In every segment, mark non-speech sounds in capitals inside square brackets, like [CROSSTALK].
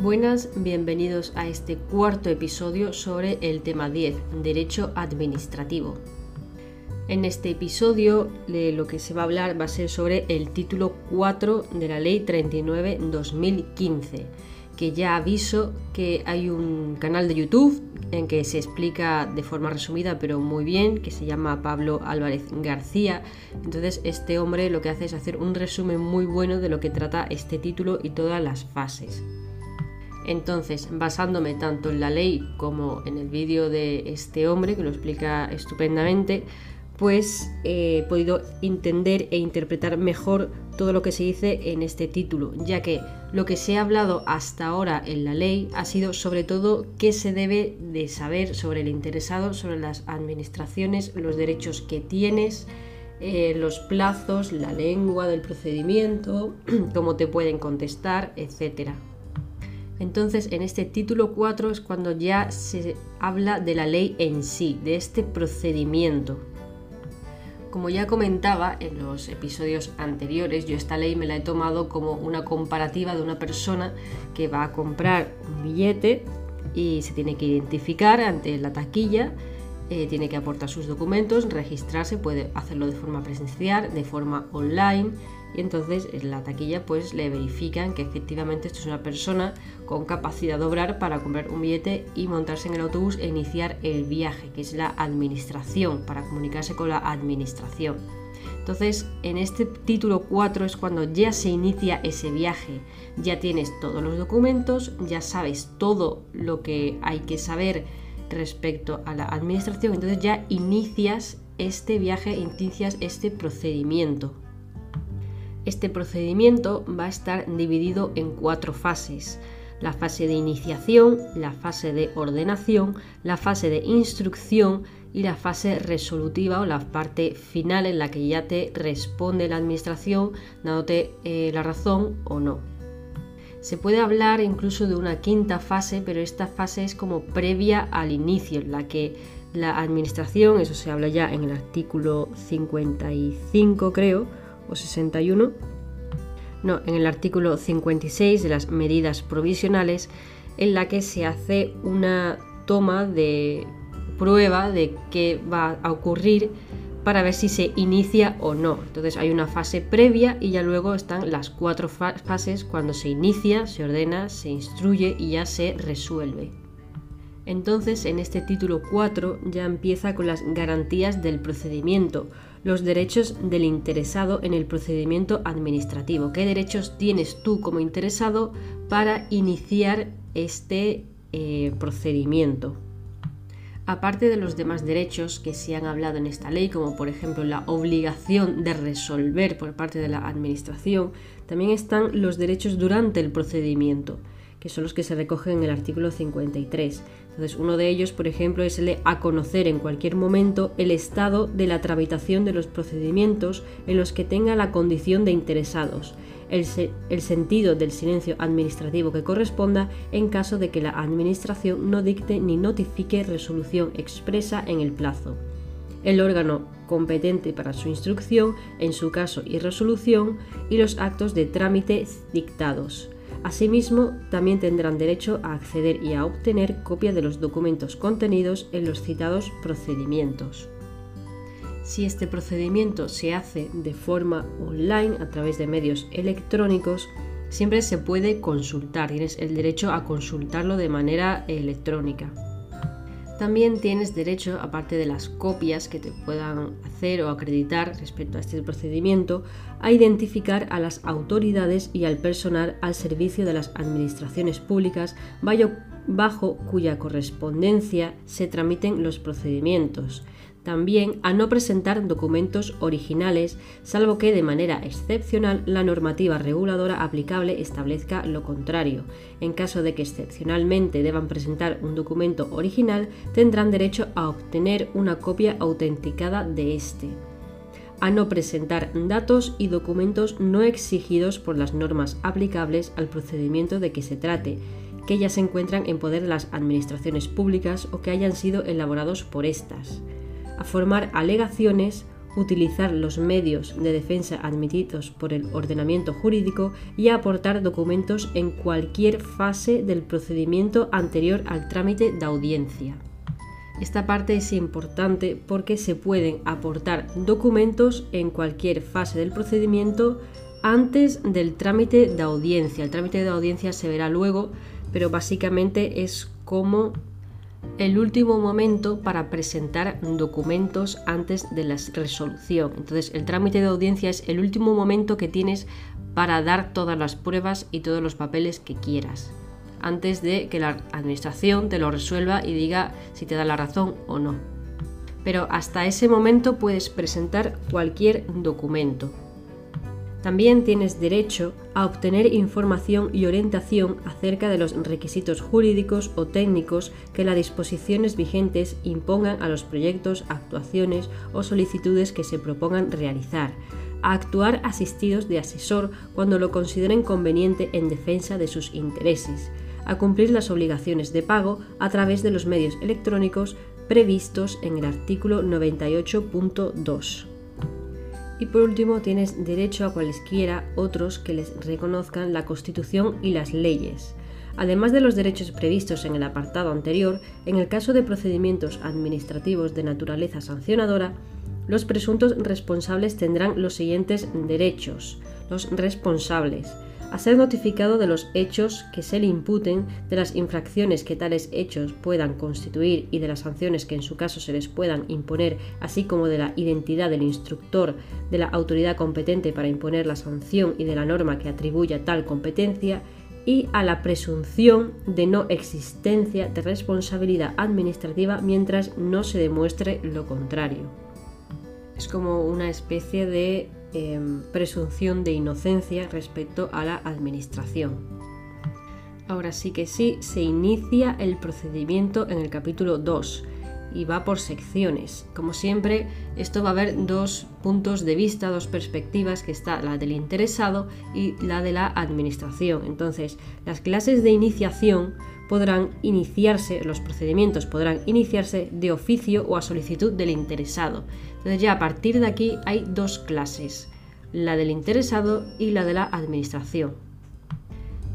Buenas, bienvenidos a este cuarto episodio sobre el tema 10, Derecho Administrativo. En este episodio de lo que se va a hablar va a ser sobre el título 4 de la Ley 39-2015, que ya aviso que hay un canal de YouTube en que se explica de forma resumida pero muy bien, que se llama Pablo Álvarez García. Entonces este hombre lo que hace es hacer un resumen muy bueno de lo que trata este título y todas las fases. Entonces, basándome tanto en la ley como en el vídeo de este hombre, que lo explica estupendamente, pues he podido entender e interpretar mejor todo lo que se dice en este título, ya que lo que se ha hablado hasta ahora en la ley ha sido sobre todo qué se debe de saber sobre el interesado, sobre las administraciones, los derechos que tienes, eh, los plazos, la lengua del procedimiento, [CLEARS THROAT] cómo te pueden contestar, etcétera. Entonces, en este título 4 es cuando ya se habla de la ley en sí, de este procedimiento. Como ya comentaba en los episodios anteriores, yo esta ley me la he tomado como una comparativa de una persona que va a comprar un billete y se tiene que identificar ante la taquilla, eh, tiene que aportar sus documentos, registrarse, puede hacerlo de forma presencial, de forma online, y entonces en la taquilla pues le verifican que efectivamente esto es una persona con capacidad de obrar para comprar un billete y montarse en el autobús e iniciar el viaje, que es la administración, para comunicarse con la administración. Entonces, en este título 4 es cuando ya se inicia ese viaje, ya tienes todos los documentos, ya sabes todo lo que hay que saber respecto a la administración, entonces ya inicias este viaje, inicias este procedimiento. Este procedimiento va a estar dividido en cuatro fases. La fase de iniciación, la fase de ordenación, la fase de instrucción y la fase resolutiva o la parte final en la que ya te responde la administración dándote eh, la razón o no. Se puede hablar incluso de una quinta fase, pero esta fase es como previa al inicio, en la que la administración, eso se habla ya en el artículo 55 creo, o 61, no, en el artículo 56 de las medidas provisionales, en la que se hace una toma de prueba de qué va a ocurrir para ver si se inicia o no. Entonces hay una fase previa y ya luego están las cuatro fases cuando se inicia, se ordena, se instruye y ya se resuelve. Entonces en este título 4 ya empieza con las garantías del procedimiento, los derechos del interesado en el procedimiento administrativo. ¿Qué derechos tienes tú como interesado para iniciar este eh, procedimiento? Aparte de los demás derechos que se han hablado en esta ley, como por ejemplo la obligación de resolver por parte de la Administración, también están los derechos durante el procedimiento que son los que se recogen en el artículo 53. Entonces, uno de ellos, por ejemplo, es el de a conocer en cualquier momento el estado de la tramitación de los procedimientos en los que tenga la condición de interesados, el, el sentido del silencio administrativo que corresponda en caso de que la Administración no dicte ni notifique resolución expresa en el plazo el órgano competente para su instrucción, en su caso y resolución, y los actos de trámite dictados. Asimismo, también tendrán derecho a acceder y a obtener copia de los documentos contenidos en los citados procedimientos. Si este procedimiento se hace de forma online a través de medios electrónicos, siempre se puede consultar, tienes el derecho a consultarlo de manera electrónica. También tienes derecho, aparte de las copias que te puedan hacer o acreditar respecto a este procedimiento, a identificar a las autoridades y al personal al servicio de las administraciones públicas bajo cuya correspondencia se tramiten los procedimientos también a no presentar documentos originales, salvo que de manera excepcional la normativa reguladora aplicable establezca lo contrario. En caso de que excepcionalmente deban presentar un documento original, tendrán derecho a obtener una copia autenticada de este a no presentar datos y documentos no exigidos por las normas aplicables al procedimiento de que se trate, que ya se encuentran en poder de las administraciones públicas o que hayan sido elaborados por estas a formar alegaciones utilizar los medios de defensa admitidos por el ordenamiento jurídico y aportar documentos en cualquier fase del procedimiento anterior al trámite de audiencia. Esta parte es importante porque se pueden aportar documentos en cualquier fase del procedimiento antes del trámite de audiencia. El trámite de audiencia se verá luego, pero básicamente es como el último momento para presentar documentos antes de la resolución. Entonces, el trámite de audiencia es el último momento que tienes para dar todas las pruebas y todos los papeles que quieras, antes de que la administración te lo resuelva y diga si te da la razón o no. Pero hasta ese momento puedes presentar cualquier documento. También tienes derecho a obtener información y orientación acerca de los requisitos jurídicos o técnicos que las disposiciones vigentes impongan a los proyectos, actuaciones o solicitudes que se propongan realizar, a actuar asistidos de asesor cuando lo consideren conveniente en defensa de sus intereses, a cumplir las obligaciones de pago a través de los medios electrónicos previstos en el artículo 98.2. Y por último, tienes derecho a cualesquiera otros que les reconozcan la Constitución y las leyes. Además de los derechos previstos en el apartado anterior, en el caso de procedimientos administrativos de naturaleza sancionadora, los presuntos responsables tendrán los siguientes derechos. Los responsables a ser notificado de los hechos que se le imputen, de las infracciones que tales hechos puedan constituir y de las sanciones que en su caso se les puedan imponer, así como de la identidad del instructor, de la autoridad competente para imponer la sanción y de la norma que atribuya tal competencia, y a la presunción de no existencia de responsabilidad administrativa mientras no se demuestre lo contrario. Es como una especie de Em, presunción de inocencia respecto a la administración. Ahora sí que sí, se inicia el procedimiento en el capítulo 2 y va por secciones. Como siempre, esto va a haber dos puntos de vista, dos perspectivas, que está la del interesado y la de la administración. Entonces, las clases de iniciación podrán iniciarse, los procedimientos podrán iniciarse de oficio o a solicitud del interesado. Entonces ya a partir de aquí hay dos clases, la del interesado y la de la administración.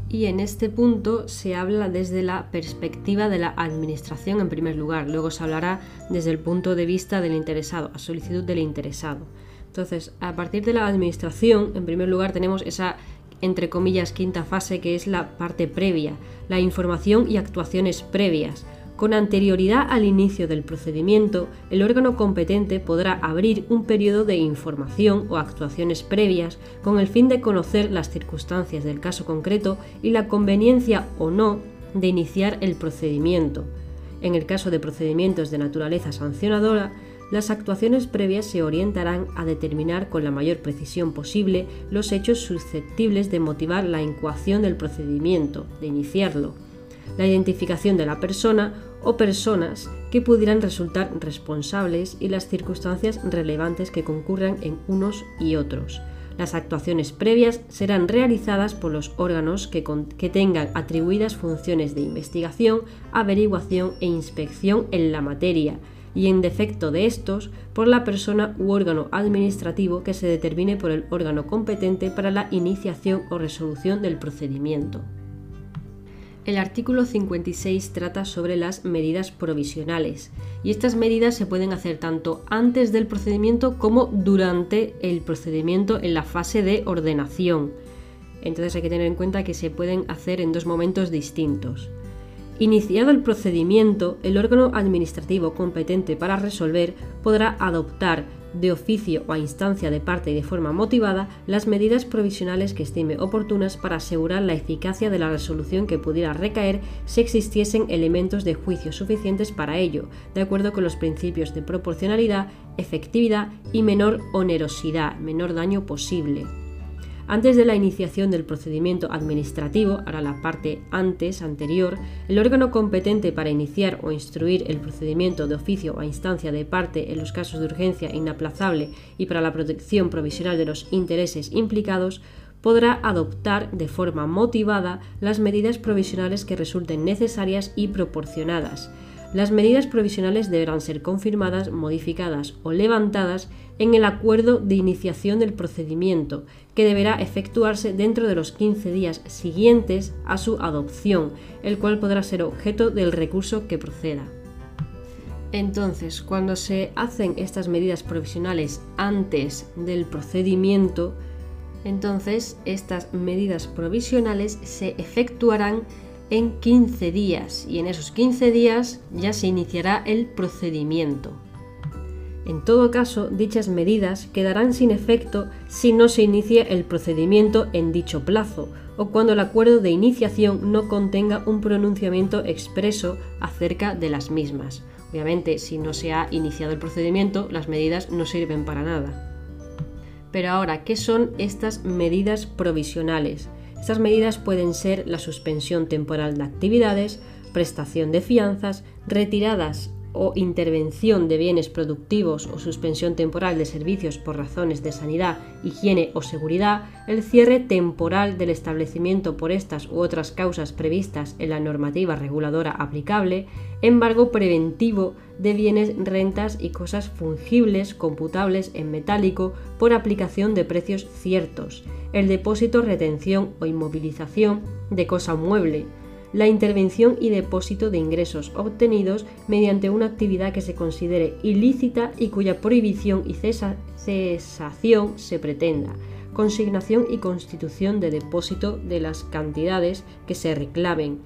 Y en este punto se habla desde la perspectiva de la administración en primer lugar, luego se hablará desde el punto de vista del interesado, a solicitud del interesado. Entonces, a partir de la administración, en primer lugar tenemos esa entre comillas, quinta fase, que es la parte previa, la información y actuaciones previas. Con anterioridad al inicio del procedimiento, el órgano competente podrá abrir un periodo de información o actuaciones previas con el fin de conocer las circunstancias del caso concreto y la conveniencia o no de iniciar el procedimiento. En el caso de procedimientos de naturaleza sancionadora, las actuaciones previas se orientarán a determinar con la mayor precisión posible los hechos susceptibles de motivar la incoación del procedimiento, de iniciarlo, la identificación de la persona o personas que pudieran resultar responsables y las circunstancias relevantes que concurran en unos y otros. Las actuaciones previas serán realizadas por los órganos que, que, tengan atribuidas funciones de investigación, averiguación e inspección en la materia, y en defecto de estos, por la persona u órgano administrativo que se determine por el órgano competente para la iniciación o resolución del procedimiento. El artículo 56 trata sobre las medidas provisionales y estas medidas se pueden hacer tanto antes del procedimiento como durante el procedimiento en la fase de ordenación. Entonces hay que tener en cuenta que se pueden hacer en dos momentos distintos. Iniciado el procedimiento, el órgano administrativo competente para resolver podrá adoptar de oficio o a instancia de parte y de forma motivada las medidas provisionales que estime oportunas para asegurar la eficacia de la resolución que pudiera recaer si existiesen elementos de juicio suficientes para ello, de acuerdo con los principios de proporcionalidad, efectividad y menor onerosidad, menor daño posible. Antes de la iniciación del procedimiento administrativo, ahora la parte antes, anterior, el órgano competente para iniciar o instruir el procedimiento de oficio o a instancia de parte en los casos de urgencia inaplazable y para la protección provisional de los intereses implicados, podrá adoptar de forma motivada las medidas provisionales que resulten necesarias y proporcionadas. Las medidas provisionales deberán ser confirmadas, modificadas o levantadas en el acuerdo de iniciación del procedimiento, que deberá efectuarse dentro de los 15 días siguientes a su adopción, el cual podrá ser objeto del recurso que proceda. Entonces, cuando se hacen estas medidas provisionales antes del procedimiento, entonces estas medidas provisionales se efectuarán en 15 días y en esos 15 días ya se iniciará el procedimiento. En todo caso, dichas medidas quedarán sin efecto si no se inicia el procedimiento en dicho plazo o cuando el acuerdo de iniciación no contenga un pronunciamiento expreso acerca de las mismas. Obviamente, si no se ha iniciado el procedimiento, las medidas no sirven para nada. Pero ahora, ¿qué son estas medidas provisionales? Estas medidas pueden ser la suspensión temporal de actividades, prestación de fianzas, retiradas o intervención de bienes productivos o suspensión temporal de servicios por razones de sanidad, higiene o seguridad, el cierre temporal del establecimiento por estas u otras causas previstas en la normativa reguladora aplicable, embargo preventivo de bienes, rentas y cosas fungibles computables en metálico por aplicación de precios ciertos, el depósito, retención o inmovilización de cosa mueble, la intervención y depósito de ingresos obtenidos mediante una actividad que se considere ilícita y cuya prohibición y cesación se pretenda, consignación y constitución de depósito de las cantidades que se reclamen,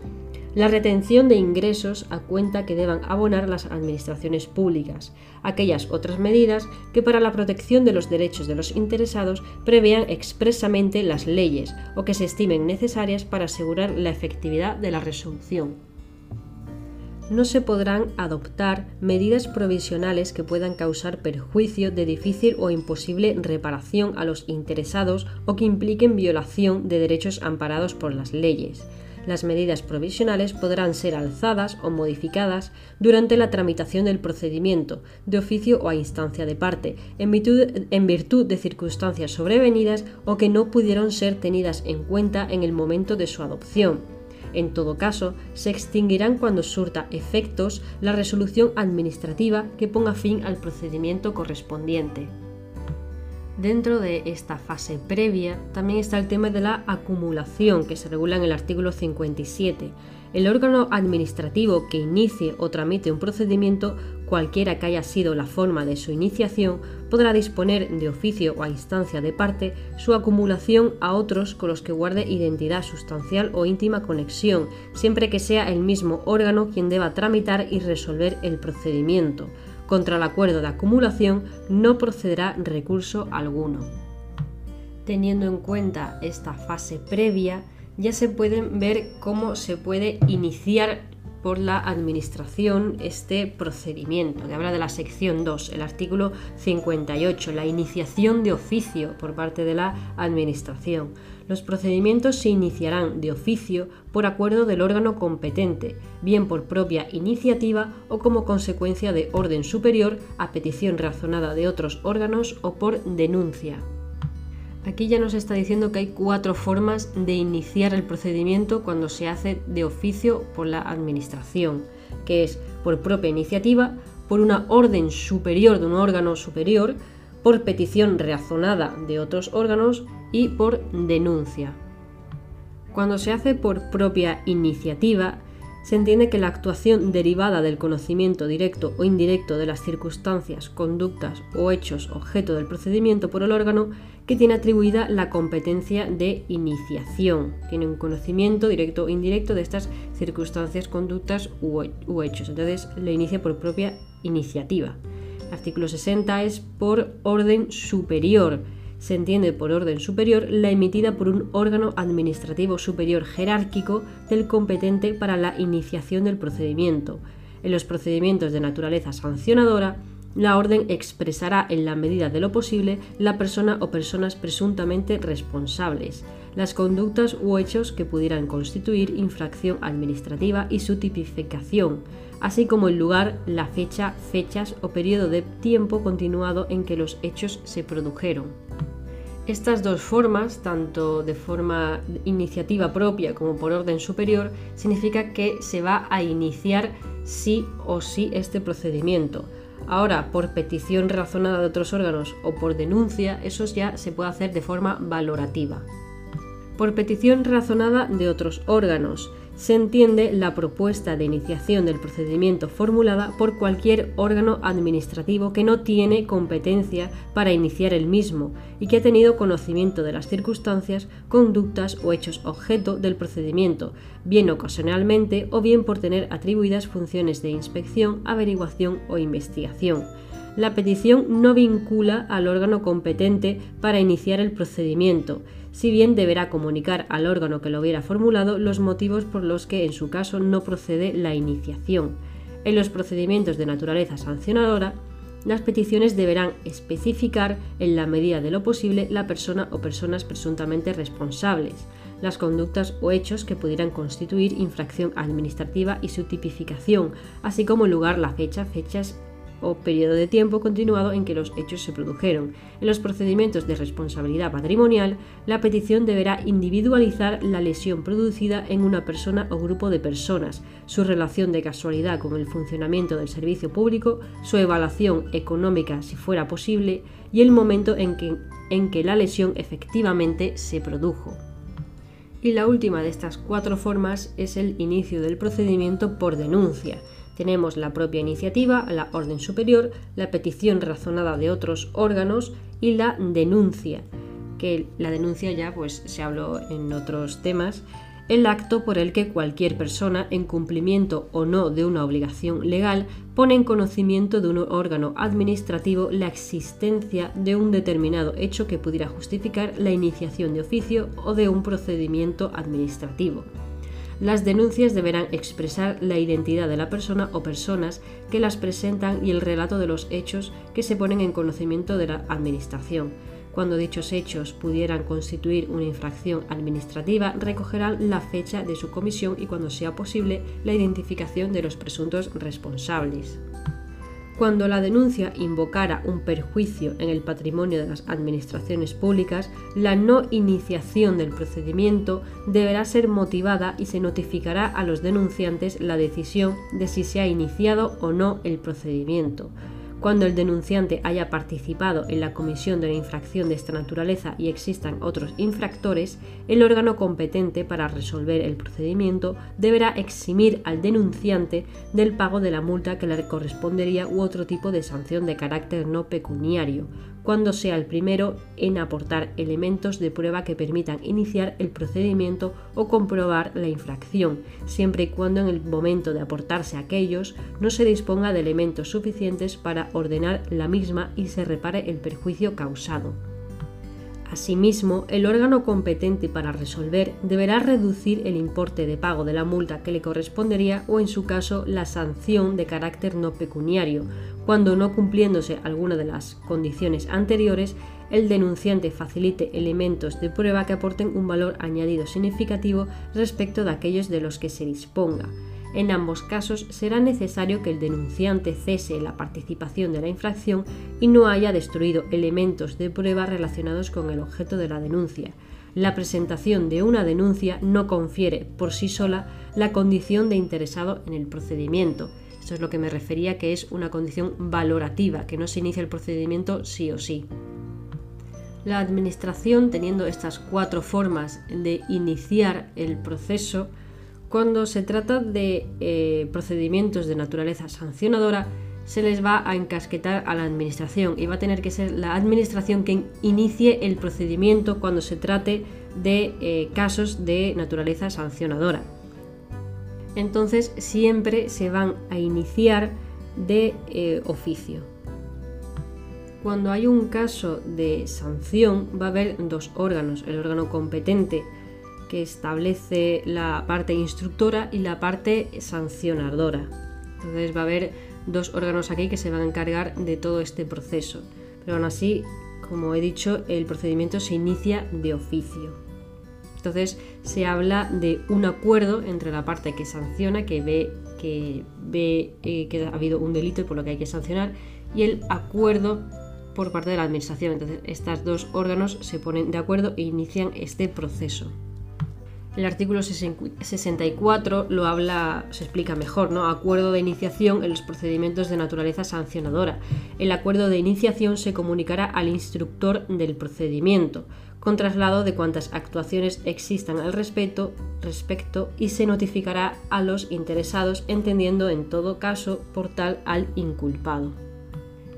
la retención de ingresos a cuenta que deban abonar las administraciones públicas, aquellas otras medidas que para la protección de los derechos de los interesados prevean expresamente las leyes o que se estimen necesarias para asegurar la efectividad de la resolución. No se podrán adoptar medidas provisionales que puedan causar perjuicio de difícil o imposible reparación a los interesados o que impliquen violación de derechos amparados por las leyes las medidas provisionales podrán ser alzadas o modificadas durante la tramitación del procedimiento, de oficio o a instancia de parte, en virtud, de circunstancias sobrevenidas o que no pudieron ser tenidas en cuenta en el momento de su adopción. En todo caso, se extinguirán cuando surta efectos la resolución administrativa que ponga fin al procedimiento correspondiente. Dentro de esta fase previa también está el tema de la acumulación que se regula en el artículo 57. El órgano administrativo que inicie o tramite un procedimiento, cualquiera que haya sido la forma de su iniciación, podrá disponer de oficio o a instancia de parte su acumulación a otros con los que guarde identidad sustancial o íntima conexión, siempre que sea el mismo órgano quien deba tramitar y resolver el procedimiento contra el acuerdo de acumulación no procederá recurso alguno. Teniendo en cuenta esta fase previa, ya se pueden ver cómo se puede iniciar por la Administración este procedimiento, que habla de la sección 2, el artículo 58, la iniciación de oficio por parte de la Administración. Los procedimientos se iniciarán de oficio por acuerdo del órgano competente, bien por propia iniciativa o como consecuencia de orden superior a petición razonada de otros órganos o por denuncia. Aquí ya nos está diciendo que hay cuatro formas de iniciar el procedimiento cuando se hace de oficio por la Administración, que es por propia iniciativa, por una orden superior de un órgano superior, por petición razonada de otros órganos y por denuncia. Cuando se hace por propia iniciativa, se entiende que la actuación derivada del conocimiento directo o indirecto de las circunstancias, conductas o hechos objeto del procedimiento por el órgano que tiene atribuida la competencia de iniciación. Tiene un conocimiento directo o indirecto de estas circunstancias, conductas u, hechos. Entonces le inicia por propia iniciativa. artículo 60 es por orden superior se entiende por orden superior la emitida por un órgano administrativo superior jerárquico del competente para la iniciación del procedimiento. En los procedimientos de naturaleza sancionadora, la orden expresará en la medida de lo posible la persona o personas presuntamente responsables, las conductas u hechos que pudieran constituir infracción administrativa y su tipificación, así como el lugar, la fecha, fechas o periodo de tiempo continuado en que los hechos se produjeron. Estas dos formas, tanto de forma iniciativa propia como por orden superior, significa que se va a iniciar sí o sí este procedimiento. Ahora, por petición razonada de otros órganos o por denuncia, eso ya se puede hacer de forma valorativa. Por petición razonada de otros órganos, se entiende la propuesta de iniciación del procedimiento formulada por cualquier órgano administrativo que no tiene competencia para iniciar el mismo y que ha tenido conocimiento de las circunstancias, conductas o hechos objeto del procedimiento, bien ocasionalmente o bien por tener atribuidas funciones de inspección, averiguación o investigación. La petición no vincula al órgano competente para iniciar el procedimiento si bien deberá comunicar al órgano que lo hubiera formulado los motivos por los que en su caso no procede la iniciación. En los procedimientos de naturaleza sancionadora, las peticiones deberán especificar, en la medida de lo posible, la persona o personas presuntamente responsables, las conductas o hechos que pudieran constituir infracción administrativa y su tipificación, así como el lugar, la fecha, fechas o periodo de tiempo continuado en que los hechos se produjeron. En los procedimientos de responsabilidad patrimonial, la petición deberá individualizar la lesión producida en una persona o grupo de personas, su relación de casualidad con el funcionamiento del servicio público, su evaluación económica si fuera posible y el momento en que, en que la lesión efectivamente se produjo. Y la última de estas cuatro formas es el inicio del procedimiento por denuncia tenemos la propia iniciativa, la orden superior, la petición razonada de otros órganos y la denuncia, que la denuncia ya pues se habló en otros temas, el acto por el que cualquier persona, en cumplimiento o no de una obligación legal, pone en conocimiento de un órgano administrativo la existencia de un determinado hecho que pudiera justificar la iniciación de oficio o de un procedimiento administrativo. Las denuncias deberán expresar la identidad de la persona o personas que las presentan y el relato de los hechos que se ponen en conocimiento de la Administración. Cuando dichos hechos pudieran constituir una infracción administrativa, recogerán la fecha de su comisión y, cuando sea posible, la identificación de los presuntos responsables. Cuando la denuncia invocara un perjuicio en el patrimonio de las administraciones públicas, la no iniciación del procedimiento deberá ser motivada y se notificará a los denunciantes la decisión de si se ha iniciado o no el procedimiento. Cuando el denunciante haya participado en la comisión de la infracción de esta naturaleza y existan otros infractores, el órgano competente para resolver el procedimiento deberá eximir al denunciante del pago de la multa que le correspondería u otro tipo de sanción de carácter no pecuniario, cuando sea el primero en aportar elementos de prueba que permitan iniciar el procedimiento o comprobar la infracción, siempre y cuando en el momento de aportarse aquellos no se disponga de elementos suficientes para ordenar la misma y se repare el perjuicio causado. Asimismo, el órgano competente para resolver deberá reducir el importe de pago de la multa que le correspondería o, en su caso, la sanción de carácter no pecuniario, cuando no cumpliéndose alguna de las condiciones anteriores, el denunciante facilite elementos de prueba que aporten un valor añadido significativo respecto de aquellos de los que se disponga. En ambos casos será necesario que el denunciante cese la participación de la infracción y no haya destruido elementos de prueba relacionados con el objeto de la denuncia. La presentación de una denuncia no confiere por sí sola la condición de interesado en el procedimiento. Esto es lo que me refería que es una condición valorativa, que no se inicia el procedimiento sí o sí. La Administración, teniendo estas cuatro formas de iniciar el proceso, cuando se trata de eh, procedimientos de naturaleza sancionadora, se les va a encasquetar a la administración y va a tener que ser la administración quien inicie el procedimiento cuando se trate de eh, casos de naturaleza sancionadora. Entonces siempre se van a iniciar de eh, oficio. Cuando hay un caso de sanción va a haber dos órganos, el órgano competente que establece la parte instructora y la parte sancionadora. Entonces va a haber dos órganos aquí que se van a encargar de todo este proceso. Pero aún así, como he dicho, el procedimiento se inicia de oficio. Entonces se habla de un acuerdo entre la parte que sanciona, que ve que, ve, eh, que ha habido un delito y por lo que hay que sancionar, y el acuerdo por parte de la administración. Entonces, estos dos órganos se ponen de acuerdo e inician este proceso. El artículo 64 lo habla, se explica mejor, ¿no? Acuerdo de iniciación en los procedimientos de naturaleza sancionadora. El acuerdo de iniciación se comunicará al instructor del procedimiento, con traslado de cuantas actuaciones existan al respecto, respecto y se notificará a los interesados, entendiendo en todo caso por tal al inculpado.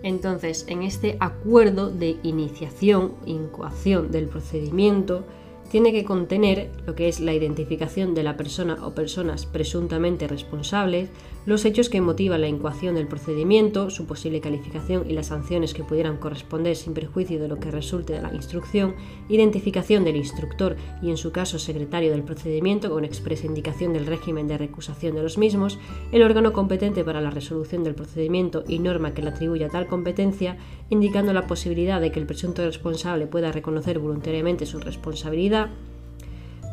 Entonces, en este acuerdo de iniciación, incoación del procedimiento, tiene que contener lo que es la identificación de la persona o personas presuntamente responsables, los hechos que motivan la incoación del procedimiento, su posible calificación y las sanciones que pudieran corresponder sin perjuicio de lo que resulte de la instrucción, identificación del instructor y en su caso secretario del procedimiento con expresa indicación del régimen de recusación de los mismos, el órgano competente para la resolución del procedimiento y norma que le atribuya tal competencia, indicando la posibilidad de que el presunto responsable pueda reconocer voluntariamente su responsabilidad,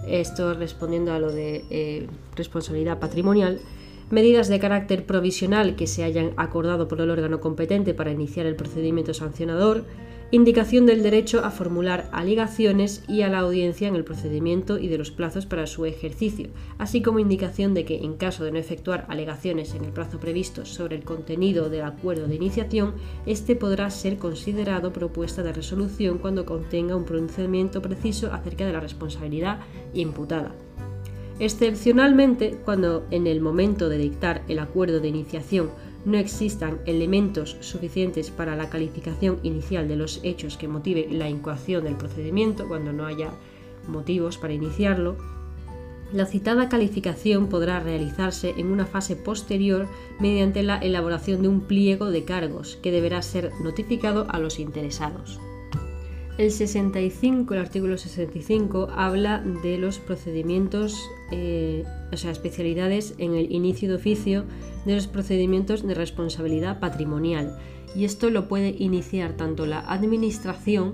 esto respondiendo a lo de eh, responsabilidad patrimonial, medidas de carácter provisional que se hayan acordado por el órgano competente para iniciar el procedimiento sancionador, indicación del derecho a formular alegaciones y a la audiencia en el procedimiento y de los plazos para su ejercicio, así como indicación de que en caso de no efectuar alegaciones en el plazo previsto sobre el contenido del acuerdo de iniciación, este podrá ser considerado propuesta de resolución cuando contenga un pronunciamiento preciso acerca de la responsabilidad imputada. Excepcionalmente, cuando en el momento de dictar el acuerdo de iniciación no existan elementos suficientes para la calificación inicial de los hechos que motive la incoación del procedimiento, cuando no haya motivos para iniciarlo, la citada calificación podrá realizarse en una fase posterior mediante la elaboración de un pliego de cargos que deberá ser notificado a los interesados. El 65, el artículo 65, habla de los procedimientos, eh, o sea, especialidades en el inicio de oficio de los procedimientos de responsabilidad patrimonial. Y esto lo puede iniciar tanto la administración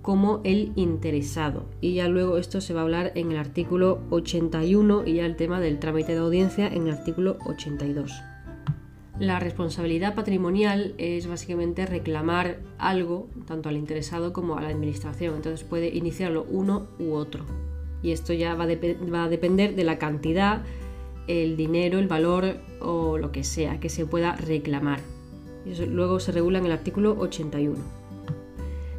como el interesado. Y ya luego esto se va a hablar en el artículo 81 y ya el tema del trámite de audiencia en el artículo 82. La responsabilidad patrimonial es básicamente reclamar algo tanto al interesado como a la administración. Entonces puede iniciarlo uno u otro. Y esto ya va, a depender de la cantidad, el dinero, el valor o lo que sea que se pueda reclamar. Luego se regula en el artículo 81.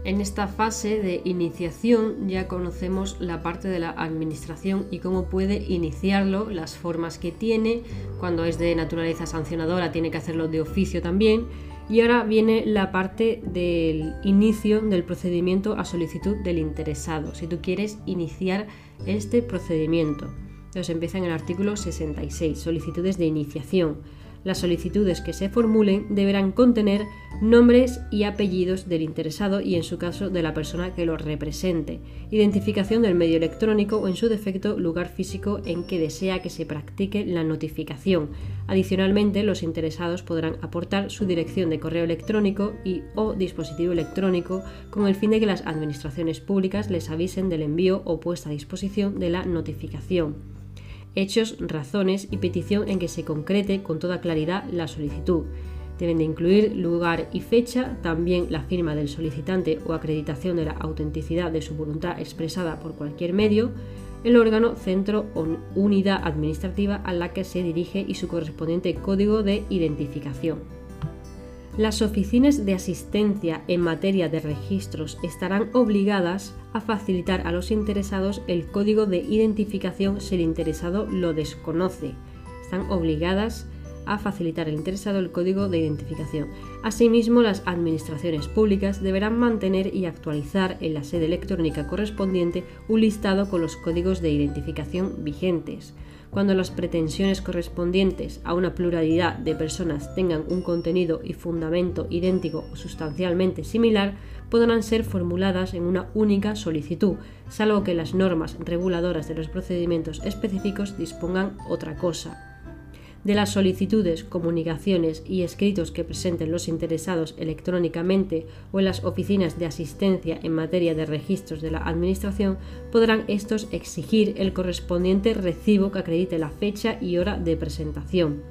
En esta fase de iniciación ya conocemos la parte de la administración y cómo puede iniciarlo, las formas que tiene, cuando es de naturaleza sancionadora tiene que hacerlo de oficio también. Y ahora viene la parte del inicio del procedimiento a solicitud del interesado, si tú quieres iniciar este procedimiento. Entonces empieza en el artículo 66, solicitudes de iniciación las solicitudes que se formulen deberán contener nombres y apellidos del interesado y en su caso de la persona que lo represente, identificación del medio electrónico o en su defecto lugar físico en que desea que se practique la notificación. Adicionalmente, los interesados podrán aportar su dirección de correo electrónico y o dispositivo electrónico con el fin de que las administraciones públicas les avisen del envío o puesta a disposición de la notificación hechos, razones y petición en que se concrete con toda claridad la solicitud. Deben de incluir lugar y fecha, también la firma del solicitante o acreditación de la autenticidad de su voluntad expresada por cualquier medio, el órgano, centro o unidad administrativa a la que se dirige y su correspondiente código de identificación. Las oficinas de asistencia en materia de registros estarán obligadas a facilitar a los interesados el código de identificación si el interesado lo desconoce. Están obligadas a facilitar al interesado el código de identificación. Asimismo, las administraciones públicas deberán mantener y actualizar en la sede electrónica correspondiente un listado con los códigos de identificación vigentes cuando las pretensiones correspondientes a una pluralidad de personas tengan un contenido y fundamento idéntico o sustancialmente similar, podrán ser formuladas en una única solicitud, salvo que las normas reguladoras de los procedimientos específicos dispongan otra cosa de las solicitudes, comunicaciones y escritos que presenten los interesados electrónicamente o en las oficinas de asistencia en materia de registros de la Administración, podrán estos exigir el correspondiente recibo que acredite la fecha y hora de presentación.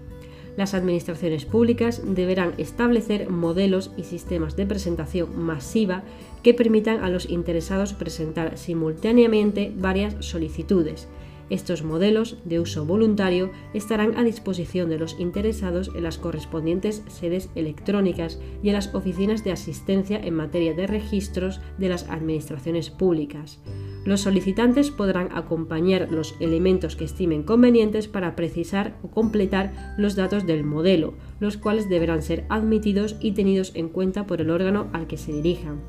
Las administraciones públicas deberán establecer modelos y sistemas de presentación masiva que permitan a los interesados presentar simultáneamente varias solicitudes Estos modelos de uso voluntario estarán a disposición de los interesados en las correspondientes sedes electrónicas y en las oficinas de asistencia en materia de registros de las administraciones públicas. Los solicitantes podrán acompañar los elementos que estimen convenientes para precisar o completar los datos del modelo, los cuales deberán ser admitidos y tenidos en cuenta por el órgano al que se dirijan.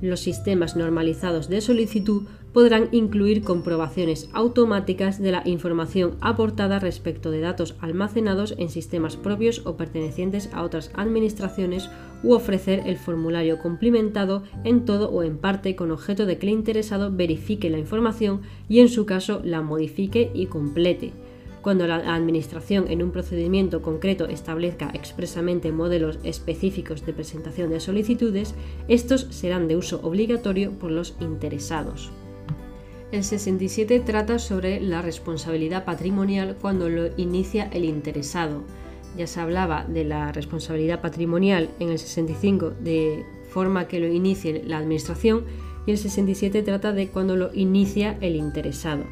Los sistemas normalizados de solicitud podrán incluir comprobaciones automáticas de la información aportada respecto de datos almacenados en sistemas propios o pertenecientes a otras administraciones u ofrecer el formulario cumplimentado en todo o en parte con objeto de que el interesado verifique la información y en su caso la modifique y complete cuando la Administración en un procedimiento concreto establezca expresamente modelos específicos de presentación de solicitudes, estos serán de uso obligatorio por los interesados. El 67 trata sobre la responsabilidad patrimonial cuando lo inicia el interesado. Ya se hablaba de la responsabilidad patrimonial en el 65 de forma que lo inicie la administración y el 67 trata de cuando lo inicia el interesado,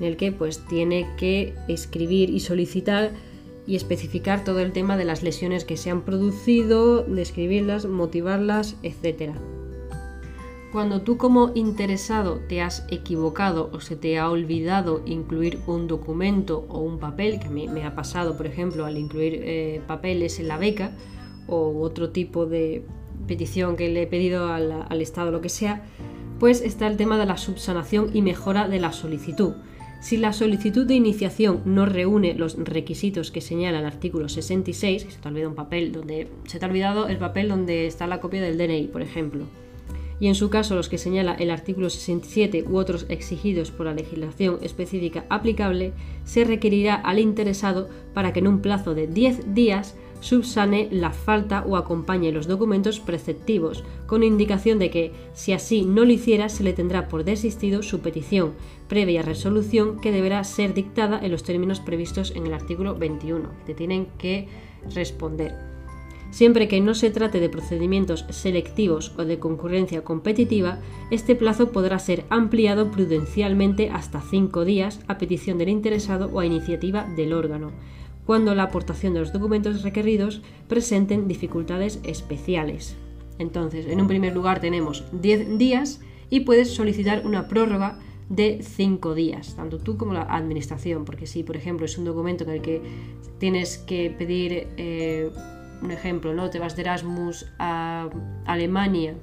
en el que pues tiene que escribir y solicitar y especificar todo el tema de las lesiones que se han producido, describirlas, motivarlas, etcétera. Cuando tú como interesado te has equivocado o se te ha olvidado incluir un documento o un papel, que a mí me ha pasado, por ejemplo, al incluir eh, papeles en la beca o otro tipo de petición que le he pedido al, Estado, lo que sea, pues está el tema de la subsanación y mejora de la solicitud. Si la solicitud de iniciación no reúne los requisitos que señala el artículo 66, se te ha olvidado un papel donde se te ha olvidado el papel donde está la copia del DNI, por ejemplo, y en su caso los que señala el artículo 67 u otros exigidos por la legislación específica aplicable, se requerirá al interesado para que en un plazo de 10 días subsane la falta o acompañe los documentos preceptivos, con indicación de que, si así no lo hiciera, se le tendrá por desistido su petición, previa resolución que deberá ser dictada en los términos previstos en el artículo 21, que tienen que responder. Siempre que no se trate de procedimientos selectivos o de concurrencia competitiva, este plazo podrá ser ampliado prudencialmente hasta cinco días a petición del interesado o a iniciativa del órgano, cuando la aportación de los documentos requeridos presenten dificultades especiales. Entonces, en un primer lugar tenemos 10 días y puedes solicitar una prórroga de 5 días, tanto tú como la administración, porque si, por ejemplo, es un documento en el que tienes que pedir eh, un ejemplo, ¿no? Te vas de Erasmus a Alemania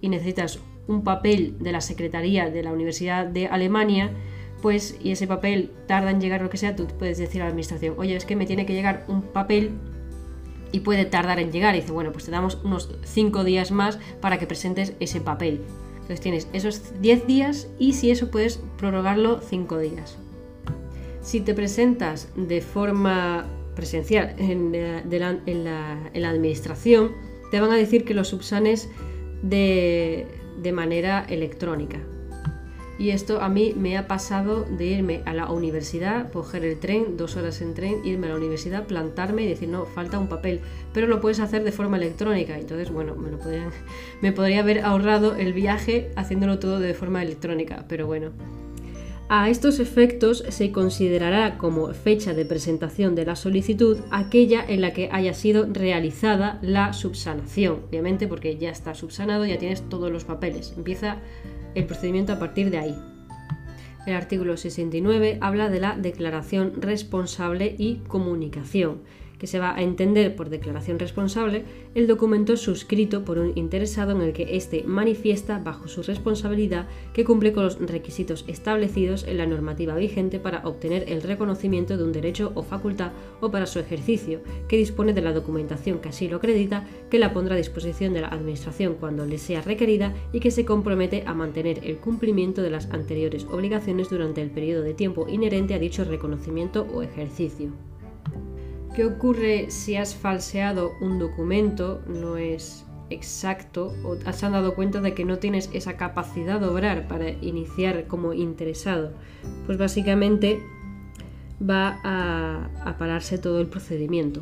y necesitas un papel de la Secretaría de la Universidad de Alemania, pues, y ese papel tarda en llegar lo que sea, tú puedes decir a la administración, oye, es que me tiene que llegar un papel y puede tardar en llegar. Y dice, bueno, pues te damos unos 5 días más para que presentes ese papel. Entonces tienes esos 10 días y si eso puedes prorrogarlo 5 días. Si te presentas de forma presencial en, eh, la, administración, te van a decir que lo subsanes de, de manera electrónica. Y esto a mí me ha pasado de irme a la universidad, coger el tren, dos horas en tren, irme a la universidad, plantarme y decir, no, falta un papel, pero lo puedes hacer de forma electrónica. Entonces, bueno, me, lo podrían, [LAUGHS] me podría haber ahorrado el viaje haciéndolo todo de forma electrónica, pero bueno. A estos efectos se considerará como fecha de presentación de la solicitud aquella en la que haya sido realizada la subsanación, obviamente porque ya está subsanado, ya tienes todos los papeles. Empieza el procedimiento a partir de ahí. El artículo 69 habla de la declaración responsable y comunicación que se va a entender por declaración responsable el documento suscrito por un interesado en el que éste manifiesta bajo su responsabilidad que cumple con los requisitos establecidos en la normativa vigente para obtener el reconocimiento de un derecho o facultad o para su ejercicio, que dispone de la documentación que así lo acredita, que la pondrá a disposición de la Administración cuando le sea requerida y que se compromete a mantener el cumplimiento de las anteriores obligaciones durante el periodo de tiempo inherente a dicho reconocimiento o ejercicio. ¿Qué ocurre si has falseado un documento? No es exacto o has dado cuenta de que no tienes esa capacidad de obrar para iniciar como interesado. Pues básicamente va a, pararse todo el procedimiento.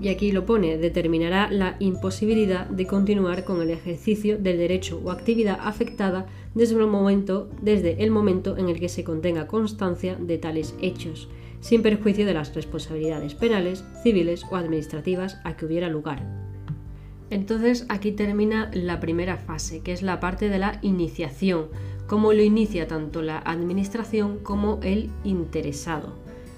y aquí lo pone, determinará la imposibilidad de continuar con el ejercicio del derecho o actividad afectada desde momento, desde el momento en el que se contenga constancia de tales hechos, sin perjuicio de las responsabilidades penales, civiles o administrativas a que hubiera lugar. Entonces aquí termina la primera fase, que es la parte de la iniciación, como lo inicia tanto la administración como el interesado.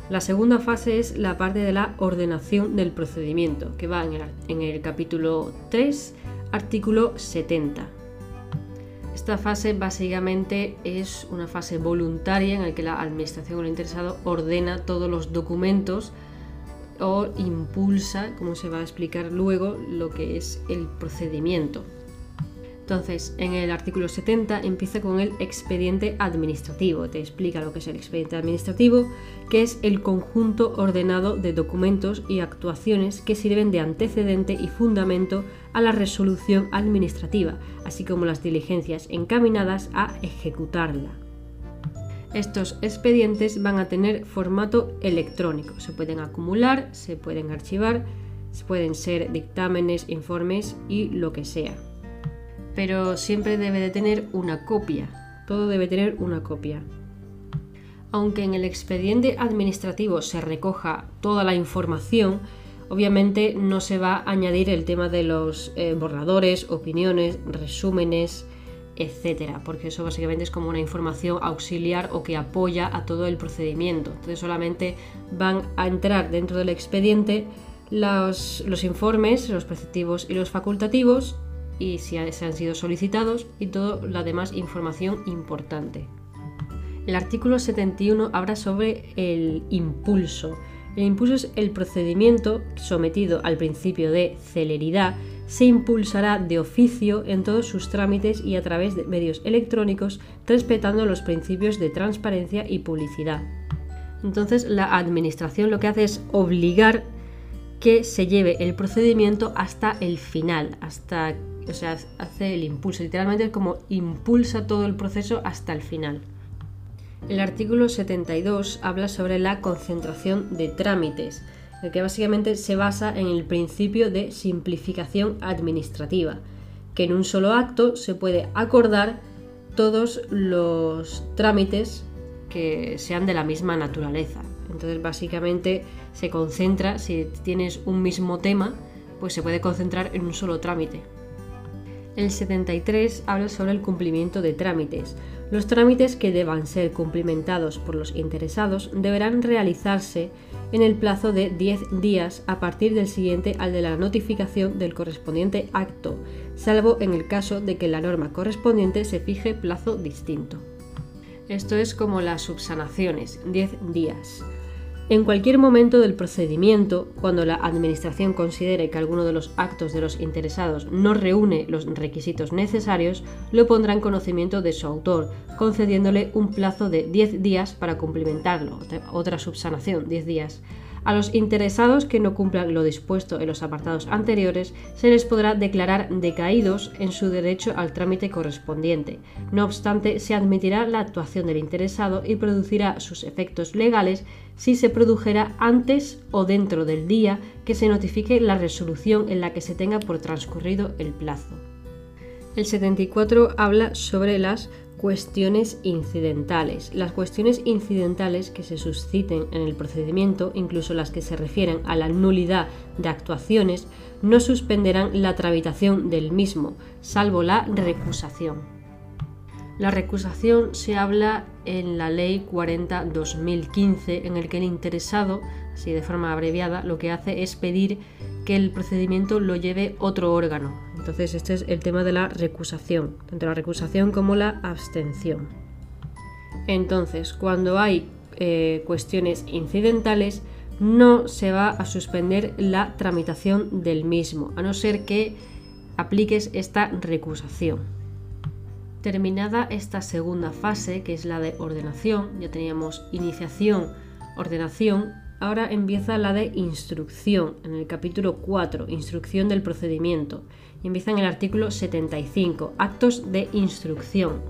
La segunda fase es la parte de la ordenación del procedimiento, que va en el, capítulo 3, artículo 70. Esta fase básicamente es una fase voluntaria en la que la administración o el interesado ordena todos los documentos o impulsa, como se va a explicar luego, lo que es el procedimiento. Entonces, en el artículo 70 empieza con el expediente administrativo. Te explica lo que es el expediente administrativo, que es el conjunto ordenado de documentos y actuaciones que sirven de antecedente y fundamento a la resolución administrativa, así como las diligencias encaminadas a ejecutarla. Estos expedientes van a tener formato electrónico. Se pueden acumular, se pueden archivar, pueden ser dictámenes, informes y lo que sea pero siempre debe de tener una copia. Todo debe tener una copia. Aunque en el expediente administrativo se recoja toda la información, obviamente no se va a añadir el tema de los eh, borradores, opiniones, resúmenes, etcétera, porque eso básicamente es como una información auxiliar o que apoya a todo el procedimiento. Entonces solamente van a entrar dentro del expediente los, los informes, los preceptivos y los facultativos y si se han sido solicitados y toda la demás información importante. El artículo 71 habla sobre el impulso. El impulso es el procedimiento sometido al principio de celeridad, se impulsará de oficio en todos sus trámites y a través de medios electrónicos, respetando los principios de transparencia y publicidad. Entonces la administración lo que hace es obligar que se lleve el procedimiento hasta el final, hasta o sea, hace el impulso, literalmente es como impulsa todo el proceso hasta el final. El artículo 72 habla sobre la concentración de trámites, el que básicamente se basa en el principio de simplificación administrativa, que en un solo acto se puede acordar todos los trámites que sean de la misma naturaleza. Entonces básicamente se concentra, si tienes un mismo tema, pues se puede concentrar en un solo trámite. El 73 habla sobre el cumplimiento de trámites. Los trámites que deban ser cumplimentados por los interesados deberán realizarse en el plazo de 10 días a partir del siguiente al de la notificación del correspondiente acto, salvo en el caso de que la norma correspondiente se fije plazo distinto. Esto es como las subsanaciones, 10 días. En cualquier momento del procedimiento, cuando la Administración considere que alguno de los actos de los interesados no reúne los requisitos necesarios, lo pondrá en conocimiento de su autor, concediéndole un plazo de 10 días para cumplimentarlo, otra subsanación, 10 días. A los interesados que no cumplan lo dispuesto en los apartados anteriores se les podrá declarar decaídos en su derecho al trámite correspondiente. No obstante, se admitirá la actuación del interesado y producirá sus efectos legales si se produjera antes o dentro del día que se notifique la resolución en la que se tenga por transcurrido el plazo. El 74 habla sobre las cuestiones incidentales. Las cuestiones incidentales que se susciten en el procedimiento, incluso las que se refieren a la nulidad de actuaciones, no suspenderán la tramitación del mismo, salvo la recusación. La recusación se habla en la Ley 40-2015, en el que el interesado, así de forma abreviada, lo que hace es pedir que el procedimiento lo lleve otro órgano. Entonces este es el tema de la recusación, tanto la recusación como la abstención. Entonces, cuando hay eh, cuestiones incidentales, no se va a suspender la tramitación del mismo, a no ser que apliques esta recusación. Terminada esta segunda fase, que es la de ordenación, ya teníamos iniciación, ordenación, Ahora empieza la de instrucción, en el capítulo 4, instrucción del procedimiento. Y empieza en el artículo 75, actos de instrucción.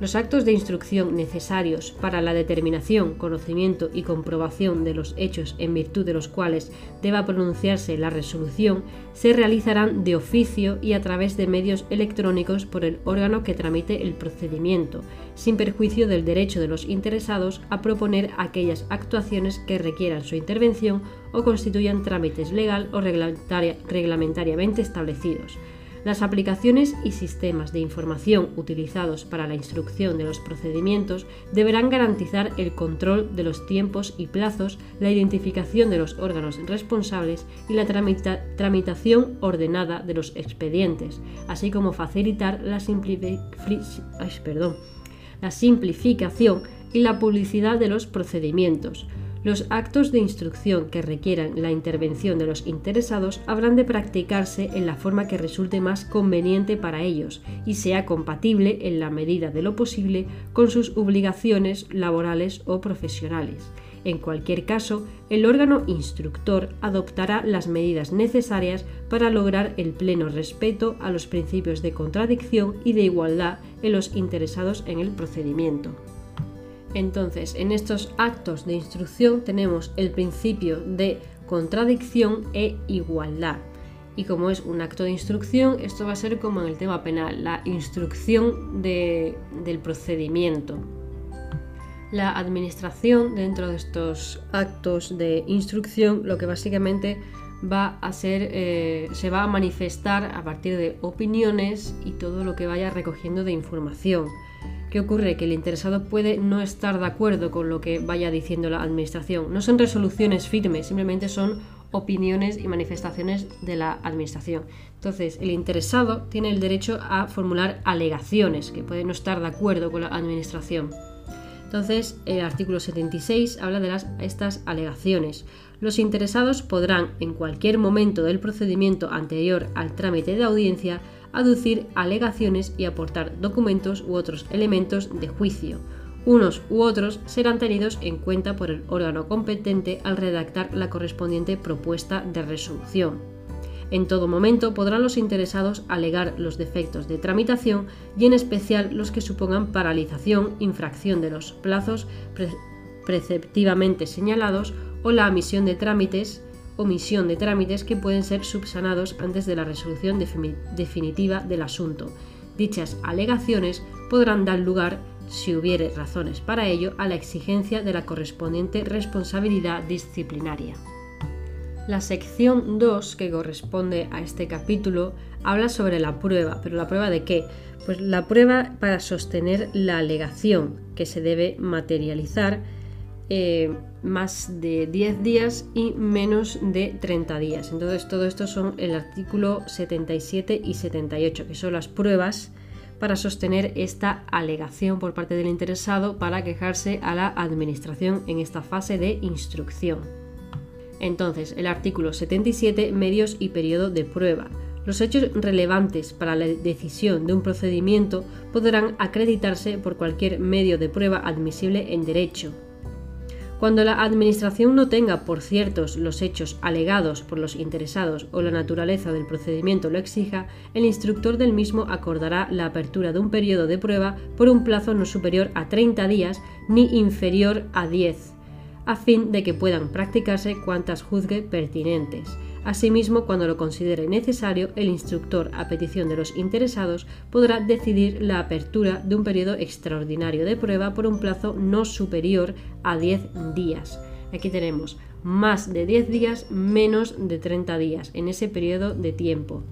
Los actos de instrucción necesarios para la determinación, conocimiento y comprobación de los hechos en virtud de los cuales deba pronunciarse la resolución se realizarán de oficio y a través de medios electrónicos por el órgano que tramite el procedimiento, sin perjuicio del derecho de los interesados a proponer aquellas actuaciones que requieran su intervención o constituyan trámites legal o reglamentariamente establecidos las aplicaciones y sistemas de información utilizados para la instrucción de los procedimientos deberán garantizar el control de los tiempos y plazos, la identificación de los órganos responsables y la tramitación ordenada de los expedientes, así como facilitar la, la simplificación y la publicidad de los procedimientos los actos de instrucción que requieran la intervención de los interesados habrán de practicarse en la forma que resulte más conveniente para ellos y sea compatible en la medida de lo posible con sus obligaciones laborales o profesionales. En cualquier caso, el órgano instructor adoptará las medidas necesarias para lograr el pleno respeto a los principios de contradicción y de igualdad en los interesados en el procedimiento. Entonces, en estos actos de instrucción tenemos el principio de contradicción e igualdad. Y como es un acto de instrucción, esto va a ser como en el tema penal, la instrucción del procedimiento. La administración dentro de estos actos de instrucción lo que básicamente va a ser, eh, se va a manifestar a partir de opiniones y todo lo que vaya recogiendo de información. ¿Qué ocurre? Que el interesado puede no estar de acuerdo con lo que vaya diciendo la administración. No son resoluciones firmes, simplemente son opiniones y manifestaciones de la administración. Entonces, el interesado tiene el derecho a formular alegaciones, que puede no estar de acuerdo con la administración. Entonces, el artículo 76 habla de estas alegaciones. Los interesados podrán, en cualquier momento del procedimiento anterior al trámite de audiencia, aducir alegaciones y aportar documentos u otros elementos de juicio. Unos u otros serán tenidos en cuenta por el órgano competente al redactar la correspondiente propuesta de resolución. En todo momento podrán los interesados alegar los defectos de tramitación y en especial los que supongan paralización, infracción de los plazos preceptivamente señalados o la emisión de trámites omisión de trámites que pueden ser subsanados antes de la resolución definitiva del asunto. Dichas alegaciones podrán dar lugar, si hubiere razones para ello, a la exigencia de la correspondiente responsabilidad disciplinaria. La sección 2, que corresponde a este capítulo, habla sobre la prueba. ¿Pero la prueba de qué? Pues la prueba para sostener la alegación que se debe materializar eh, más de 10 días y menos de 30 días. Entonces todo esto son el artículo 77 y 78, que son las pruebas para sostener esta alegación por parte del interesado para quejarse a la administración en esta fase de instrucción. Entonces, el artículo 77, medios y periodo de prueba. Los hechos relevantes para la decisión de un procedimiento podrán acreditarse por cualquier medio de prueba admisible en derecho, cuando la Administración no tenga por ciertos los hechos alegados por los interesados o la naturaleza del procedimiento lo exija, el instructor del mismo acordará la apertura de un periodo de prueba por un plazo no superior a 30 días ni inferior a 10, a fin de que puedan practicarse cuantas juzgue pertinentes. Asimismo, cuando lo considere necesario, el instructor, a petición de los interesados, podrá decidir la apertura de un periodo extraordinario de prueba por un plazo no superior a 10 días. Aquí tenemos más de 10 días, menos de 30 días en ese periodo de tiempo.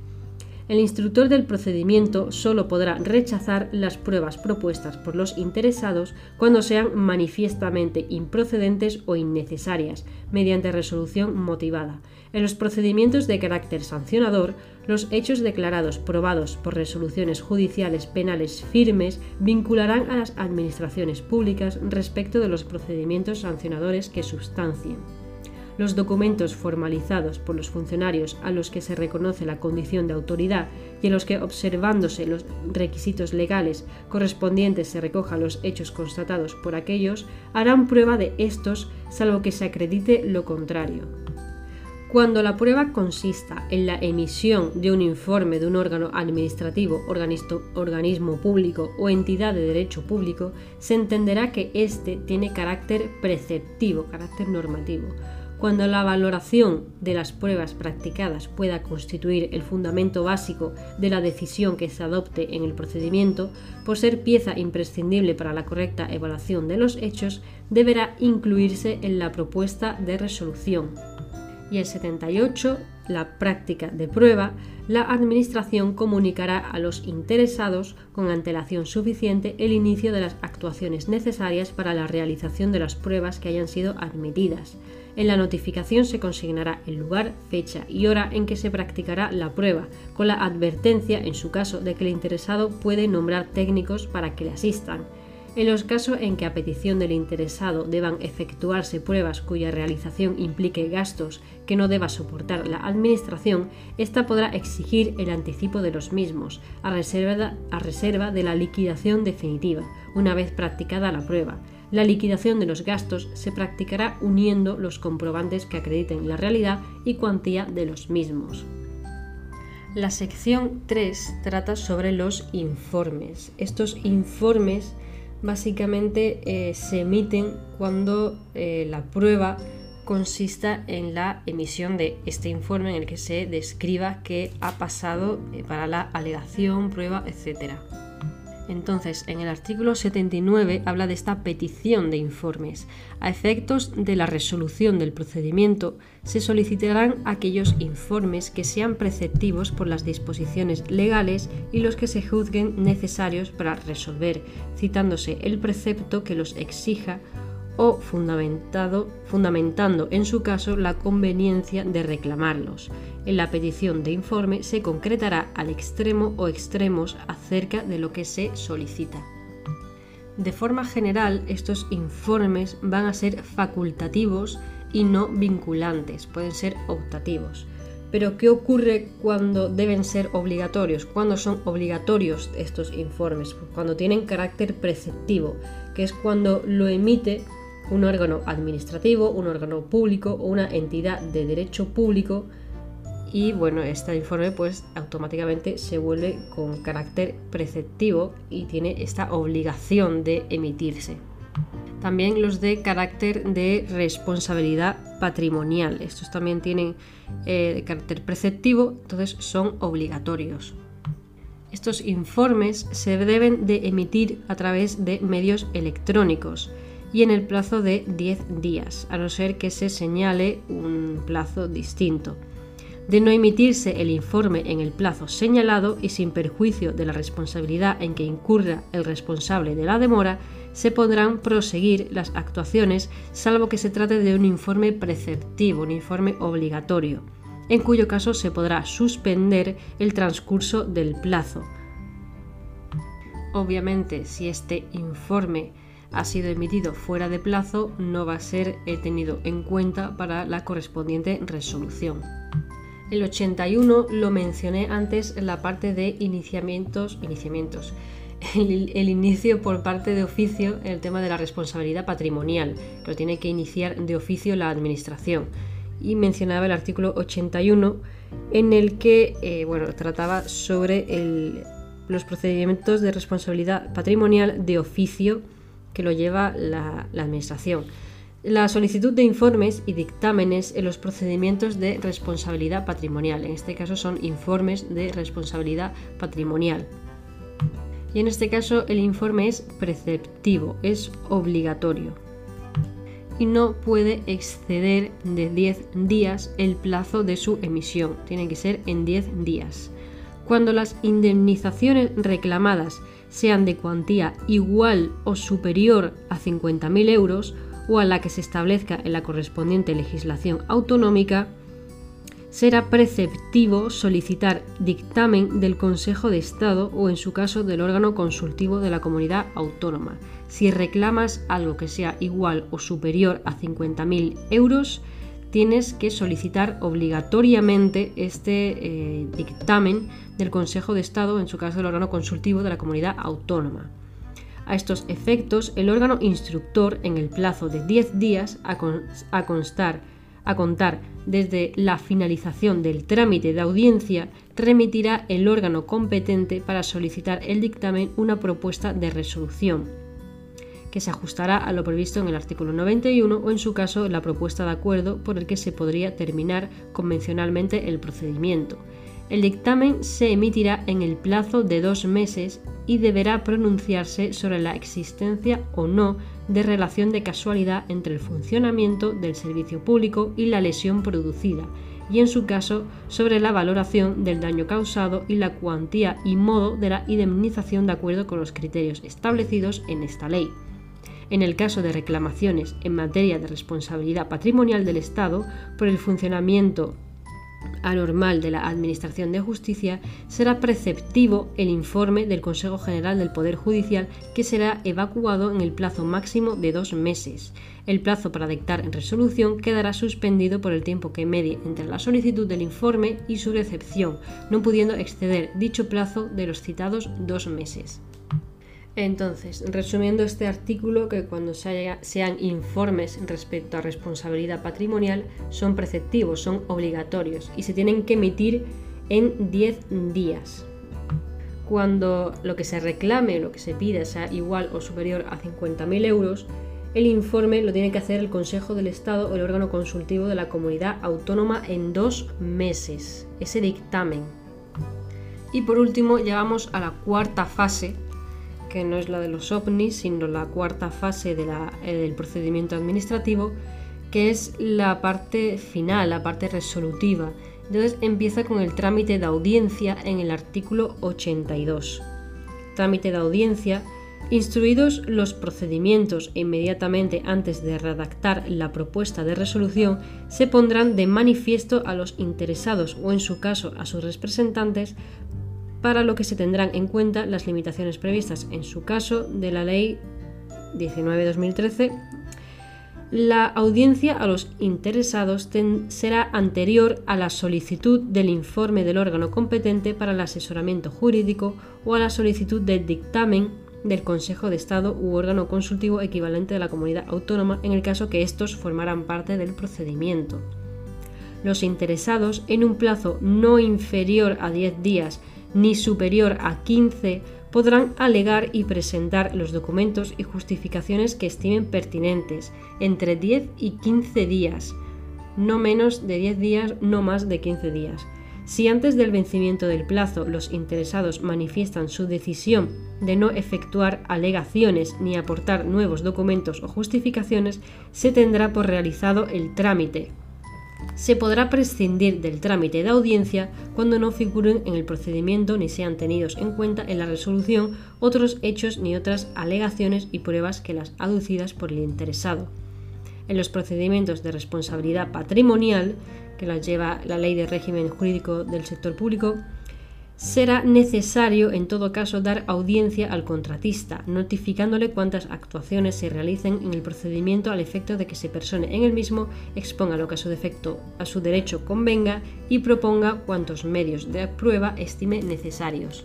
El instructor del procedimiento solo podrá rechazar las pruebas propuestas por los interesados cuando sean manifiestamente improcedentes o innecesarias, mediante resolución motivada. En los procedimientos de carácter sancionador, los hechos declarados probados por resoluciones judiciales penales firmes vincularán a las administraciones públicas respecto de los procedimientos sancionadores que sustancien los documentos formalizados por los funcionarios a los que se reconoce la condición de autoridad y en los que, observándose los requisitos legales correspondientes, se recojan los hechos constatados por aquellos, harán prueba de estos, salvo que se acredite lo contrario. Cuando la prueba consista en la emisión de un informe de un órgano administrativo, organismo público o entidad de derecho público, se entenderá que éste tiene carácter preceptivo, carácter normativo. Cuando la valoración de las pruebas practicadas pueda constituir el fundamento básico de la decisión que se adopte en el procedimiento, por ser pieza imprescindible para la correcta evaluación de los hechos, deberá incluirse en la propuesta de resolución y el 78, la práctica de prueba, la Administración comunicará a los interesados con antelación suficiente el inicio de las actuaciones necesarias para la realización de las pruebas que hayan sido admitidas. En la notificación se consignará el lugar, fecha y hora en que se practicará la prueba, con la advertencia, en su caso, de que el interesado puede nombrar técnicos para que le asistan. En los casos en que a petición del interesado deban efectuarse pruebas cuya realización implique gastos que no deba soportar la Administración, ésta podrá exigir el anticipo de los mismos, a reserva, de la liquidación definitiva, una vez practicada la prueba. La liquidación de los gastos se practicará uniendo los comprobantes que acrediten la realidad y cuantía de los mismos. La sección 3 trata sobre los informes. Estos informes básicamente eh, se emiten cuando eh, la prueba consista en la emisión de este informe en el que se describa qué ha pasado eh, para la alegación, prueba, etc. Entonces, en el artículo 79 habla de esta petición de informes. A efectos de la resolución del procedimiento, se solicitarán aquellos informes que sean preceptivos por las disposiciones legales y los que se juzguen necesarios para resolver, citándose el precepto que los exija o fundamentando en su caso la conveniencia de reclamarlos. En la petición de informe se concretará al extremo o extremos acerca de lo que se solicita. De forma general, estos informes van a ser facultativos y no vinculantes, pueden ser optativos. Pero ¿qué ocurre cuando deben ser obligatorios? Cuando son obligatorios estos informes? Cuando tienen carácter preceptivo, que es cuando lo emite un órgano administrativo, un órgano público o una entidad de derecho público y bueno, este informe pues automáticamente se vuelve con carácter preceptivo y tiene esta obligación de emitirse. También los de carácter de responsabilidad patrimonial. Estos también tienen eh, carácter preceptivo, entonces son obligatorios. Estos informes se deben de emitir a través de medios electrónicos y en el plazo de 10 días, a no ser que se señale un plazo distinto. De no emitirse el informe en el plazo señalado y sin perjuicio de la responsabilidad en que incurra el responsable de la demora, se podrán proseguir las actuaciones salvo que se trate de un informe preceptivo, un informe obligatorio, en cuyo caso se podrá suspender el transcurso del plazo. Obviamente, si este informe ha sido emitido fuera de plazo no va a ser eh, tenido en cuenta para la correspondiente resolución. El 81 lo mencioné antes en la parte de iniciamientos, iniciamientos. [LAUGHS] El, inicio por parte de oficio en el tema de la responsabilidad patrimonial, que lo tiene que iniciar de oficio la administración. Y mencionaba el artículo 81 en el que eh, bueno, trataba sobre los procedimientos de responsabilidad patrimonial de oficio que lo lleva la, Administración. La solicitud de informes y dictámenes en los procedimientos de responsabilidad patrimonial. En este caso son informes de responsabilidad patrimonial. Y en este caso el informe es preceptivo, es obligatorio. Y no puede exceder de 10 días el plazo de su emisión. Tiene que ser en 10 días. Cuando las indemnizaciones reclamadas sean de cuantía igual o superior a 50.000 euros o a la que se establezca en la correspondiente legislación autonómica, será preceptivo solicitar dictamen del Consejo de Estado o en su caso del órgano consultivo de la comunidad autónoma. Si reclamas algo que sea igual o superior a 50.000 euros, tienes que solicitar obligatoriamente este eh, dictamen del Consejo de Estado, en su caso el órgano consultivo de la comunidad autónoma. A estos efectos, el órgano instructor, en el plazo de 10 días a, A contar desde la finalización del trámite de audiencia, remitirá el órgano competente para solicitar el dictamen una propuesta de resolución, que se ajustará a lo previsto en el artículo 91 o en su caso la propuesta de acuerdo por el que se podría terminar convencionalmente el procedimiento. El dictamen se emitirá en el plazo de dos meses y deberá pronunciarse sobre la existencia o no de relación de casualidad entre el funcionamiento del servicio público y la lesión producida, y en su caso sobre la valoración del daño causado y la cuantía y modo de la indemnización de acuerdo con los criterios establecidos en esta ley. En el caso de reclamaciones en materia de responsabilidad patrimonial del Estado por el funcionamiento anormal de la Administración de Justicia, será preceptivo el informe del Consejo General del Poder Judicial que será evacuado en el plazo máximo de dos meses. El plazo para dictar resolución quedará suspendido por el tiempo que medie entre la solicitud del informe y su recepción, no pudiendo exceder dicho plazo de los citados dos meses. Entonces, resumiendo este artículo, que cuando sean informes respecto a responsabilidad patrimonial son preceptivos, son obligatorios y se tienen que emitir en 10 días. Cuando lo que se reclame, lo que se pida sea igual o superior a 50.000 euros, el informe lo tiene que hacer el Consejo del Estado o el órgano consultivo de la comunidad autónoma en dos meses, ese dictamen. Y por último, llegamos a la cuarta fase, que no es la de los ovnis, sino la cuarta fase eh, del procedimiento administrativo, que es la parte final, la parte resolutiva. Entonces empieza con el trámite de audiencia en el artículo 82. Trámite de audiencia. Instruidos los procedimientos inmediatamente antes de redactar la propuesta de resolución, se pondrán de manifiesto a los interesados o en su caso a sus representantes para lo que se tendrán en cuenta las limitaciones previstas en su caso de la Ley 19-2013. La audiencia a los interesados será anterior a la solicitud del informe del órgano competente para el asesoramiento jurídico o a la solicitud del dictamen del Consejo de Estado u órgano consultivo equivalente de la comunidad autónoma en el caso que estos formaran parte del procedimiento. Los interesados, en un plazo no inferior a 10 días ni superior a 15 podrán alegar y presentar los documentos y justificaciones que estimen pertinentes entre 10 y 15 días, no menos de 10 días, no más de 15 días. Si antes del vencimiento del plazo los interesados manifiestan su decisión de no efectuar alegaciones ni aportar nuevos documentos o justificaciones, se tendrá por realizado el trámite, se podrá prescindir del trámite de audiencia cuando no figuren en el procedimiento ni sean tenidos en cuenta en la resolución otros hechos ni otras alegaciones y pruebas que las aducidas por el interesado. En los procedimientos de responsabilidad patrimonial, que las lleva la Ley de Régimen Jurídico del Sector Público, será necesario en todo caso dar audiencia al contratista, notificándole cuántas actuaciones se realicen en el procedimiento al efecto de que se persone en el mismo, exponga lo que a su defecto a su derecho convenga y proponga cuantos medios de prueba estime necesarios.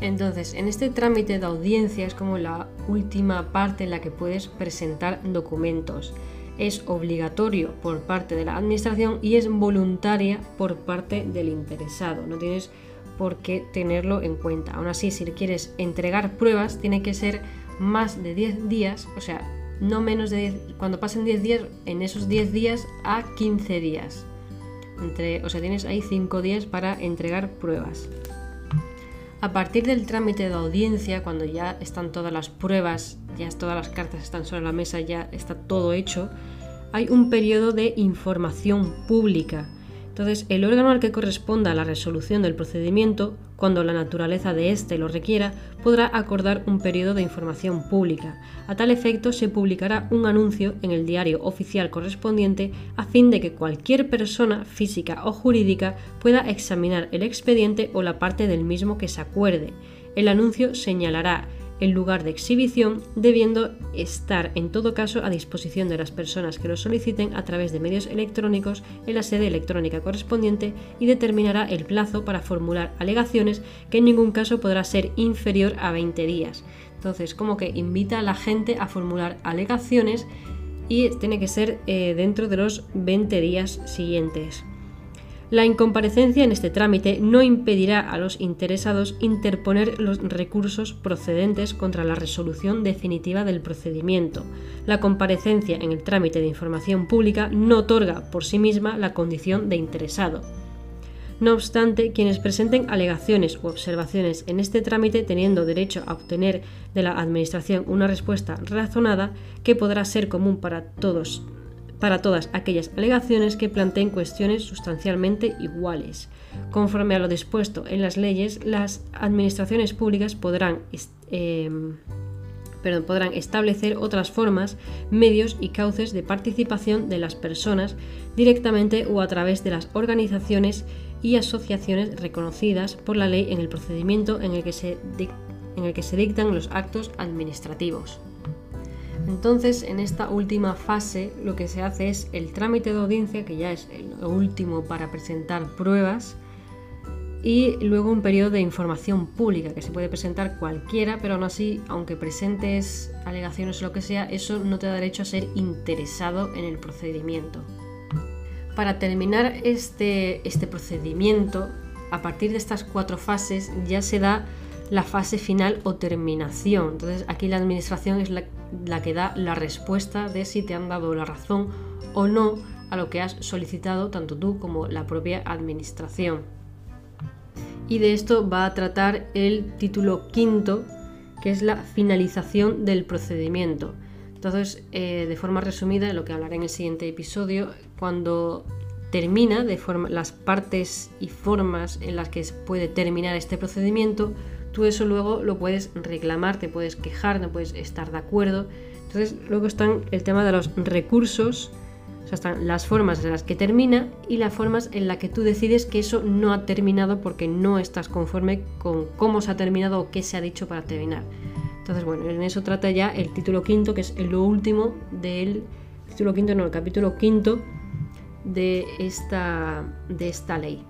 Entonces, en este trámite de audiencia es como la última parte en la que puedes presentar documentos. Es obligatorio por parte de la administración y es voluntaria por parte del interesado. No tienes por qué tenerlo en cuenta. Aún así, si quieres entregar pruebas, tiene que ser más de 10 días, o sea, no menos de 10, cuando pasen 10 días, en esos 10 días a 15 días. Entre, o sea, tienes ahí 5 días para entregar pruebas. A partir del trámite de audiencia, cuando ya están todas las pruebas, ya todas las cartas están sobre la mesa, ya está todo hecho, hay un periodo de información pública entonces, el órgano al que corresponda la resolución del procedimiento, cuando la naturaleza de éste lo requiera, podrá acordar un periodo de información pública. A tal efecto, se publicará un anuncio en el diario oficial correspondiente a fin de que cualquier persona física o jurídica pueda examinar el expediente o la parte del mismo que se acuerde. El anuncio señalará el lugar de exhibición, debiendo estar en todo caso a disposición de las personas que lo soliciten a través de medios electrónicos en la sede electrónica correspondiente y determinará el plazo para formular alegaciones que en ningún caso podrá ser inferior a 20 días. Entonces, como que invita a la gente a formular alegaciones y tiene que ser eh, dentro de los 20 días siguientes. La incomparecencia en este trámite no impedirá a los interesados interponer los recursos procedentes contra la resolución definitiva del procedimiento. La comparecencia en el trámite de información pública no otorga por sí misma la condición de interesado. No obstante, quienes presenten alegaciones u observaciones en este trámite teniendo derecho a obtener de la Administración una respuesta razonada que podrá ser común para todos para todas aquellas alegaciones que planteen cuestiones sustancialmente iguales. Conforme a lo dispuesto en las leyes, las administraciones públicas podrán, em, podrán establecer otras formas, medios y cauces de participación de las personas directamente o a través de las organizaciones y asociaciones reconocidas por la ley en el procedimiento en el que se, en el que se dictan los actos administrativos. Entonces, en esta última fase, lo que se hace es el trámite de audiencia, que ya es el último para presentar pruebas, y luego un periodo de información pública, que se puede presentar cualquiera, pero aún así, aunque presentes alegaciones o lo que sea, eso no te da derecho a ser interesado en el procedimiento. Para terminar este, este procedimiento, a partir de estas cuatro fases ya se da la fase final o terminación. Entonces aquí la administración es la, que da la respuesta de si te han dado la razón o no a lo que has solicitado tanto tú como la propia administración. Y de esto va a tratar el título quinto, que es la finalización del procedimiento. Entonces, eh, de forma resumida, lo que hablaré en el siguiente episodio, cuando termina de forma, las partes y formas en las que puede terminar este procedimiento, tú eso luego lo puedes reclamar, te puedes quejar, no puedes estar de acuerdo. Entonces luego están el tema de los recursos, o sea, están las formas en las que termina y las formas en las que tú decides que eso no ha terminado porque no estás conforme con cómo se ha terminado o qué se ha dicho para terminar. Entonces, bueno, en eso trata ya el título quinto, que es lo último del título quinto, no, el capítulo quinto de esta, de esta ley.